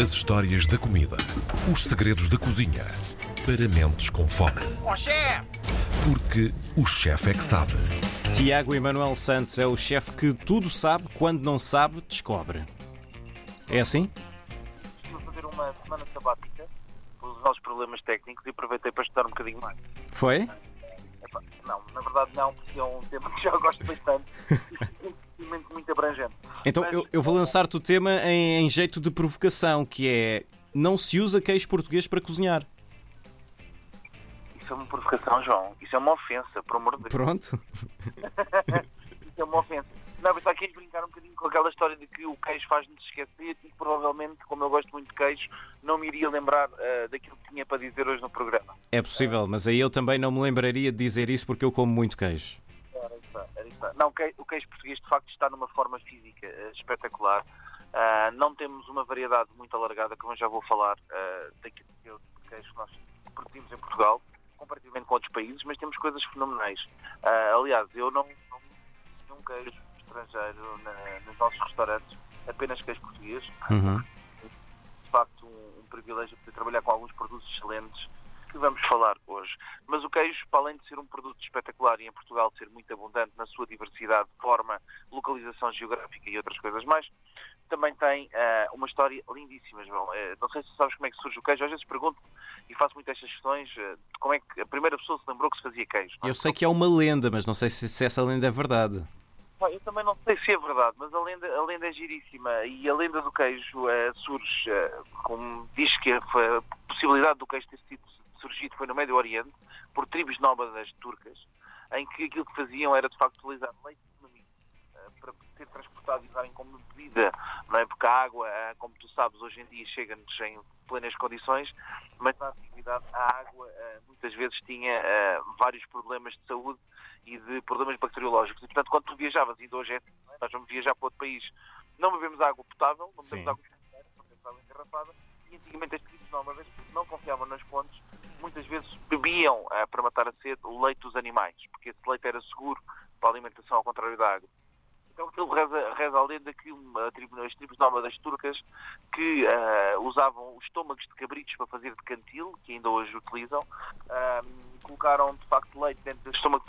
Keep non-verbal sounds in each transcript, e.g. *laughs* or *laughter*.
As histórias da comida. Os segredos da cozinha. Para mentes com fome. Ó chefe! Porque o chefe é que sabe. Tiago Emanuel Santos é o chefe que tudo sabe, quando não sabe, descobre. É assim? Estive a fazer uma semana sabática pelos nossos problemas técnicos e aproveitei para estudar um bocadinho mais. Foi? Epá, não, na verdade não, porque é um tema que já gosto bastante *laughs* muito, abrangente. Então Mas- eu, eu vou lançar-te o tema em, em jeito de provocação, que é não se usa queijo português para cozinhar. Isso é uma provocação, João. Isso é uma ofensa, por amor de Deus. Pronto. *laughs* Isso é uma ofensa. Não, mas está aqui a brincar um bocadinho com aquela história de que o queijo faz-nos esquecer e provavelmente, como eu gosto muito de queijo, não me iria lembrar ah, daquilo que tinha para dizer hoje no programa. É possível, mas aí eu também não me lembraria de dizer isso porque eu como muito queijo. Não, o que- o queijo português de facto está numa forma física eh, espetacular. Ah, não temos uma variedade muito alargada, como eu já vou falar, ah, daquilo que é queijo que nós produzimos em Portugal, comparativamente com outros países, mas temos coisas fenomenais. Ah, aliás, eu não, não vi um queijo estrangeiro na- nos nossos restaurantes, apenas queijo português. Uhum. De facto, um, um privilégio poder trabalhar com alguns produtos excelentes que vamos falar hoje. Mas o queijo, para além de ser um produto espetacular e em Portugal ser muito abundante na sua diversidade, forma, localização geográfica e outras coisas mais, também tem ah, uma história lindíssima, João. Eh, não sei se sabes como é que surge o queijo. Às vezes pergunto e faço muitas estas questões de como é que a primeira pessoa se lembrou que se fazia queijo. não é? Eu sei que é uma lenda, mas não sei se, se essa lenda é verdade. Eu também não sei se é verdade, mas a lenda, a lenda é giríssima e a lenda do queijo surge, como diz que a, a possibilidade do queijo ter sido surgido foi no Médio Oriente, por tribos nómadas turcas, em que aquilo que faziam era de facto utilizar leite de mamute eh, para ser transportado e usarem como bebida, não é? Porque a água, eh, como tu sabes, hoje em dia chega-nos em plenas condições, mas na antiguidade a água eh, muitas vezes tinha vários problemas de saúde e de problemas bacteriológicos. E, portanto, quando tu viajavas, e hoje é assim, é? nós vamos viajar para outro país, não bebemos água potável, não Sim. bebemos água filtrada, não bebemos água engarrafada, e antigamente as tribos nómadas não confiavam nas fontes, muitas vezes bebiam, eh, para matar a sede, o leite dos animais, porque esse leite era seguro para a alimentação, ao contrário da água. Então aquilo reza, reza a lenda que uma tribo, as tribos nómadas turcas que eh, usavam os estômagos de cabritos para fazer de cantil, que ainda hoje utilizam, ah, colocaram de facto leite dentro desse estômago,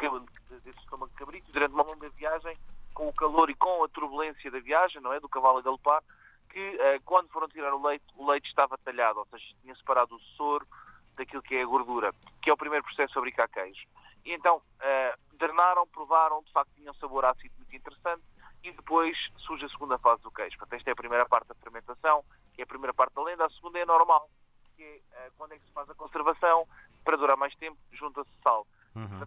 desse estômago de cabrito durante uma longa viagem, com o calor e com a turbulência da viagem, não é? Do cavalo a galopar, que eh, quando foram tirar o leite, o leite estava talhado, ou seja, tinha separado o soro daquilo que é a gordura, que é o primeiro processo de fabricar queijo. E então, eh, drenaram, provaram, de facto tinha um sabor ácido muito interessante, e depois surge a segunda fase do queijo. Portanto, esta é a primeira parte da fermentação, que é a primeira parte da lenda. A segunda é normal, que é eh, quando é que se faz a conservação, para durar mais tempo, junta-se sal. Uhum.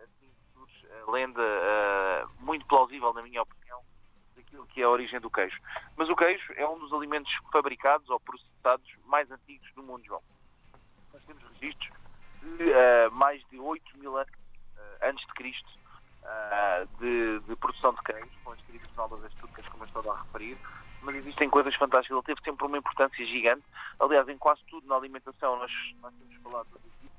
Assim surge a lenda eh, muito plausível, na minha opinião, daquilo que é a origem do queijo. Mas o queijo é um dos alimentos fabricados ou processados mais antigos do mundo, João. Nós temos registros de eh, mais de 8 mil anos eh, antes de Cristo eh, de, de produção de queijo, com as tribos nómadas turcas, como eu estou a referir, mas existem coisas fantásticas. Ele teve sempre uma importância gigante. Aliás, em quase tudo na alimentação, nós, nós temos falado do Egito,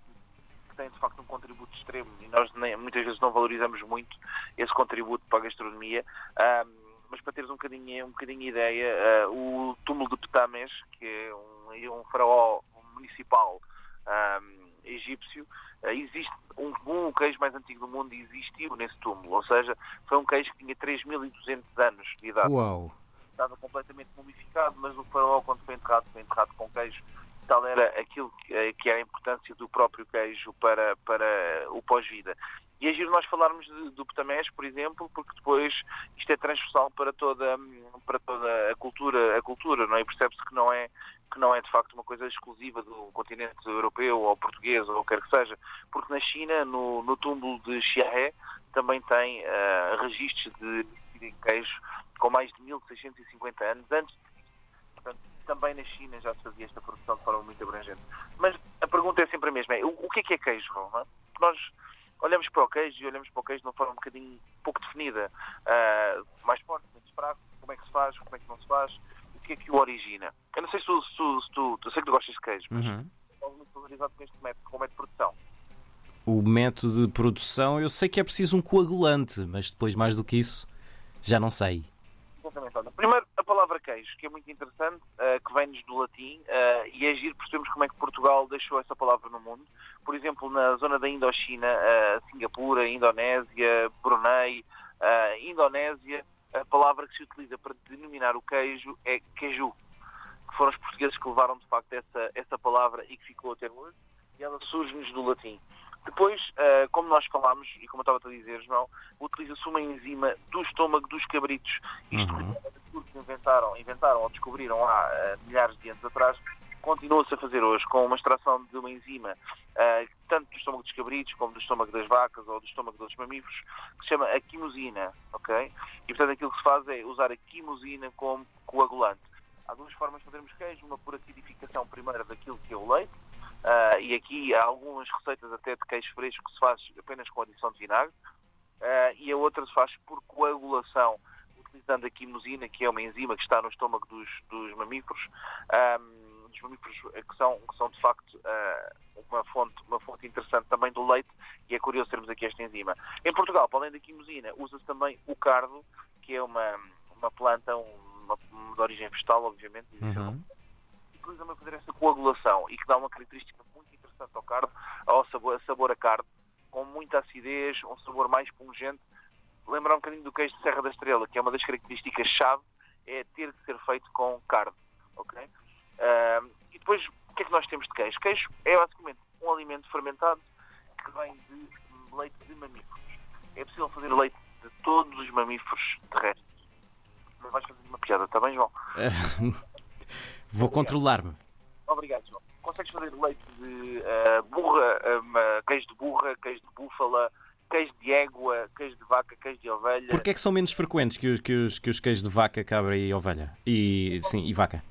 que tem de facto um contributo extremo e nós nem- muitas vezes não valorizamos muito esse contributo para a gastronomia. Ahm, mas para teres um bocadinho, um bocadinho ideia, o túmulo de Ptames, que é um, um faraó municipal ahm, egípcio, ah, existe um, um queijo mais antigo do mundo e existiu nesse túmulo, ou seja, foi um queijo que tinha 3.200 anos de idade Uau! estava completamente mumificado, mas o faraó, quando foi enterrado, foi enterrado com queijo. Tal era aquilo que, eh, que era a importância do próprio queijo para, para o pós-vida. E é giro nós falarmos de- do Ptamés, por exemplo, porque depois isto é transversal para toda, hum, para toda a cultura, a cultura, não é? E percebe-se que não é que não é de facto uma coisa exclusiva do continente europeu ou português ou o que quer que seja, porque na China, no, no túmulo de Xiahe, também tem eh, registros de de queijo com mais de 1650 anos antes. Portanto, também na China já se fazia esta produção de forma muito abrangente. Mas a pergunta é sempre a mesma: é, o, o que é que é queijo, não é? Nós olhamos para o queijo e olhamos para o queijo de uma forma um bocadinho pouco definida. Ah, mais forte, menos fraco, como é que se faz, como é que não se faz, que é que o origina. Eu não sei se tu, se tu, se tu, eu sei que tu gostas de queijo, mas Uhum. estás muito valorizado com este método, com o método de produção. O método de produção, eu sei que é preciso um coagulante, mas depois mais do que isso, já não sei. Exatamente. Olha, primeiro, a palavra queijo, que é muito interessante, uh, que vem-nos do latim, uh, e é giro percebemos como é que Portugal deixou essa palavra no mundo. Por exemplo, na zona da Indochina, uh, Singapura, Indonésia, Brunei, Indonésia, a palavra que se utiliza para denominar o queijo é queijo, que foram os portugueses que levaram de facto essa, essa palavra e que ficou até hoje, e ela surge-nos do latim. Depois, uh, como nós falámos, e como eu estava a dizer, João, utiliza-se uma enzima do estômago dos cabritos. Isto uhum. que inventaram, inventaram ou descobriram há uh, milhares de anos atrás, continua-se a fazer hoje com uma extração de uma enzima, uh, tanto do estômago dos cabritos, como do estômago das vacas ou do estômago dos mamíferos, que se chama a quimosina, ok? E, portanto, aquilo que se faz é usar a quimosina como coagulante. Há duas formas de fazermos queijo, uma por acidificação primeira daquilo que é o leite, Uh, e aqui há algumas receitas até de queijo fresco que se faz apenas com adição de vinagre. Uh, e a outra se faz por coagulação, utilizando a quimosina, que é uma enzima que está no estômago dos, dos mamíferos, um, mamíferos que são, que são de facto uh, uma, fonte, uma fonte interessante também do leite, e é curioso termos aqui esta enzima. Em Portugal, para além da quimosina, usa-se também o cardo, que é uma, uma planta uma, de origem vegetal, obviamente, uhum utiliza a fazer essa coagulação e que dá uma característica muito interessante ao carne, ao sabor, sabor a carne, com muita acidez, um sabor mais pungente. Lembra um bocadinho do queijo de Serra da Estrela, que é uma das características-chave, é ter que ser feito com carne. ok? Uh, e depois, o que é que nós temos de queijo? Queijo é basicamente um alimento fermentado que vem de leite de mamíferos. É possível fazer leite de todos os mamíferos terrestres. Não vais fazer uma piada, está bem, João? *laughs* Vou controlar-me. Obrigado, João. Consegues fazer leite de uh, burra, uh, queijo de burra, queijo de búfala, queijo de égua, queijo de vaca, queijo de ovelha. Porquê é que são menos frequentes que os, que os, que os queijos de vaca, cabra e ovelha? E, sim, e vaca?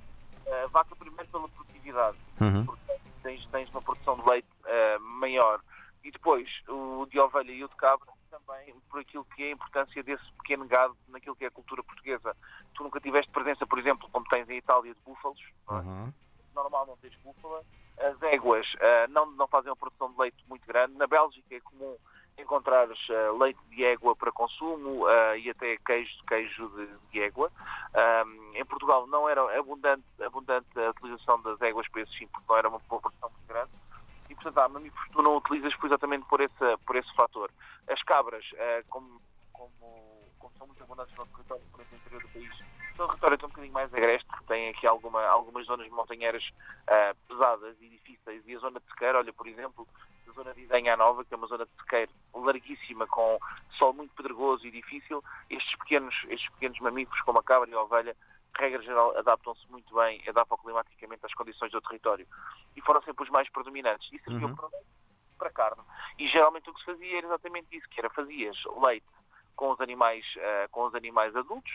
Vaca primeiro pela produtividade. Uhum. Porque tens, tens uma produção de leite uh, maior. E depois, o de ovelha e o de cabra também por aquilo que é a importância desse pequeno gado naquilo que é a cultura portuguesa. Tu nunca tiveste presença, por exemplo, como tens em Itália, de búfalos. É? uhum. Normal não tens búfala. As éguas uh, não, não fazem uma produção de leite muito grande. Na Bélgica é comum encontrares uh, leite de égua para consumo uh, e até queijo, queijo de, de égua. Um, em Portugal não era abundante, abundante a utilização das éguas para esses sim, porque não era uma produção muito grande e, portanto, há mamíferos que tu não utilizas exatamente por esse, por esse fator. As cabras, uh, como, como, como, são muito abundantes no território, por esse interior do país, são territórios um bocadinho mais agreste, porque têm aqui alguma, algumas zonas montanheiras uh, pesadas e difíceis. E a zona de sequeiro, olha, por exemplo, a zona de Idenha Nova, que é uma zona de sequeiro larguíssima, com sol muito pedregoso e difícil, estes pequenos, estes pequenos mamíferos, como a cabra e a ovelha, regra geral, adaptam-se muito bem, adaptam climaticamente às condições do território. E foram sempre os mais predominantes. E serviam uhum. para, para carne. E geralmente o que se fazia era exatamente isso, que era fazias leite com os animais, uh, com os animais adultos,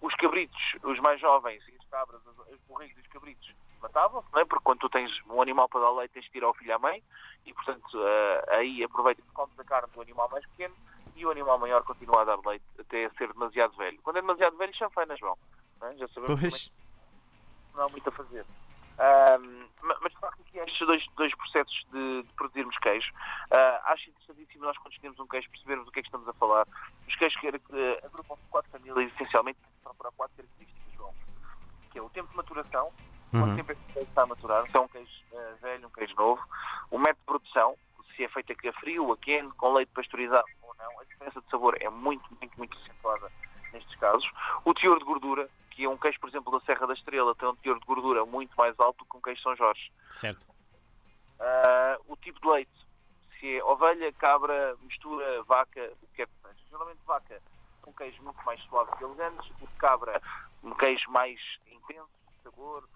os cabritos, os mais jovens, as cabras, os borregos e os cabritos matavam-se, é? porque quando tu tens um animal para dar leite tens de tirar o filho à mãe e, portanto, uh, aí aproveita-se comes a carne do animal mais pequeno e o animal maior continua a dar leite até ser demasiado velho. Quando é demasiado velho, chanfeinas vão. É? Já sabemos pois. É não há muito a fazer. Um, mas de facto aqui há estes dois, dois processos de, de produzirmos queijo. Uh, acho interessantíssimo nós quando escolhemos um queijo percebermos do que é que estamos a falar. Os queijos que uh, agrupam-se quatro famílias essencialmente para quatro características, João. Que é o tempo de maturação, uhum. quanto tempo é que o queijo está a maturar, se é um queijo uh, velho, um queijo novo, o método de produção, se é feito a frio, a quente, com leite pasteurizado ou não, a diferença de sabor é muito, muito, muito acentuada nestes casos. O teor de gordura, que é um queijo, por exemplo, da Serra da Estrela, tem um teor de gordura muito mais alto que um queijo São Jorge. Certo. Uh, o tipo de leite, se é ovelha, cabra, mistura, vaca, o que é que. Geralmente vaca, um queijo muito mais suave e elegante, o de cabra, um queijo mais intenso, de sabor,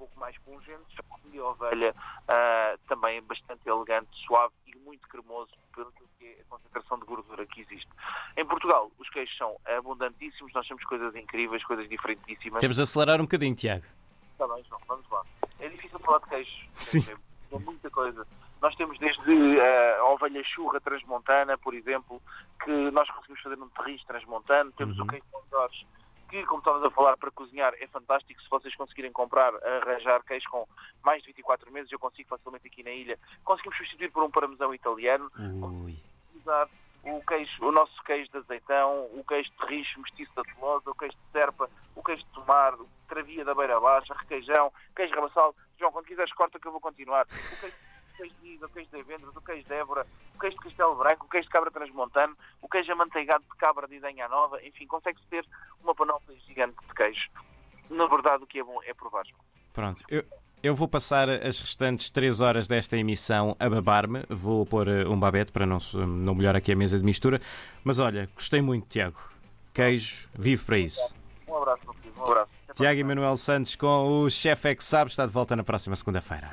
pouco mais pungente, e a ovelha uh, também bastante elegante, suave e muito cremoso, pelo que é a concentração de gordura que existe. Em Portugal, os queijos são abundantíssimos, nós temos coisas incríveis, coisas diferentíssimas. Temos de acelerar um bocadinho, Tiago. Está bem, João, vamos lá. É difícil falar de queijos. Sim. É, é muita coisa. Nós temos desde uh, a ovelha churra transmontana, por exemplo, que nós conseguimos fazer num terriz transmontano. Temos uhum. o queijo de Jorge, que, como estávamos a falar, para cozinhar é fantástico. Se vocês conseguirem comprar, arranjar queijo com mais de 24 meses, eu consigo facilmente aqui na ilha. Conseguimos substituir por um parmesão italiano. Ui. Usar o, queijo, o nosso queijo de azeitão, o queijo de richo, mestiço da Tolosa, o queijo de serpa, o queijo de tomar, o travia da beira baixa, requeijão, queijo rabassal. João, quando quiseres corta que eu vou continuar. O queijo, queijo de Isa, o queijo de Evendras, o queijo de Évora, o queijo de Castelo Branco, o queijo de cabra transmontano, o queijo amanteigado de cabra de Idenha Nova. Enfim, consegue-se ter uma panóplia gigante de queijo. Na verdade, o que é bom é provar. Pronto, eu, eu vou passar as restantes 3 horas desta emissão a babar-me. Vou pôr eh, um babete para não, não molhar aqui a mesa de mistura. Mas olha, gostei muito, Tiago. Queijo, vivo para isso. Um abraço, um abraço. Tiago Emanuel Santos com o Chefe é que sabe está de volta na próxima segunda-feira.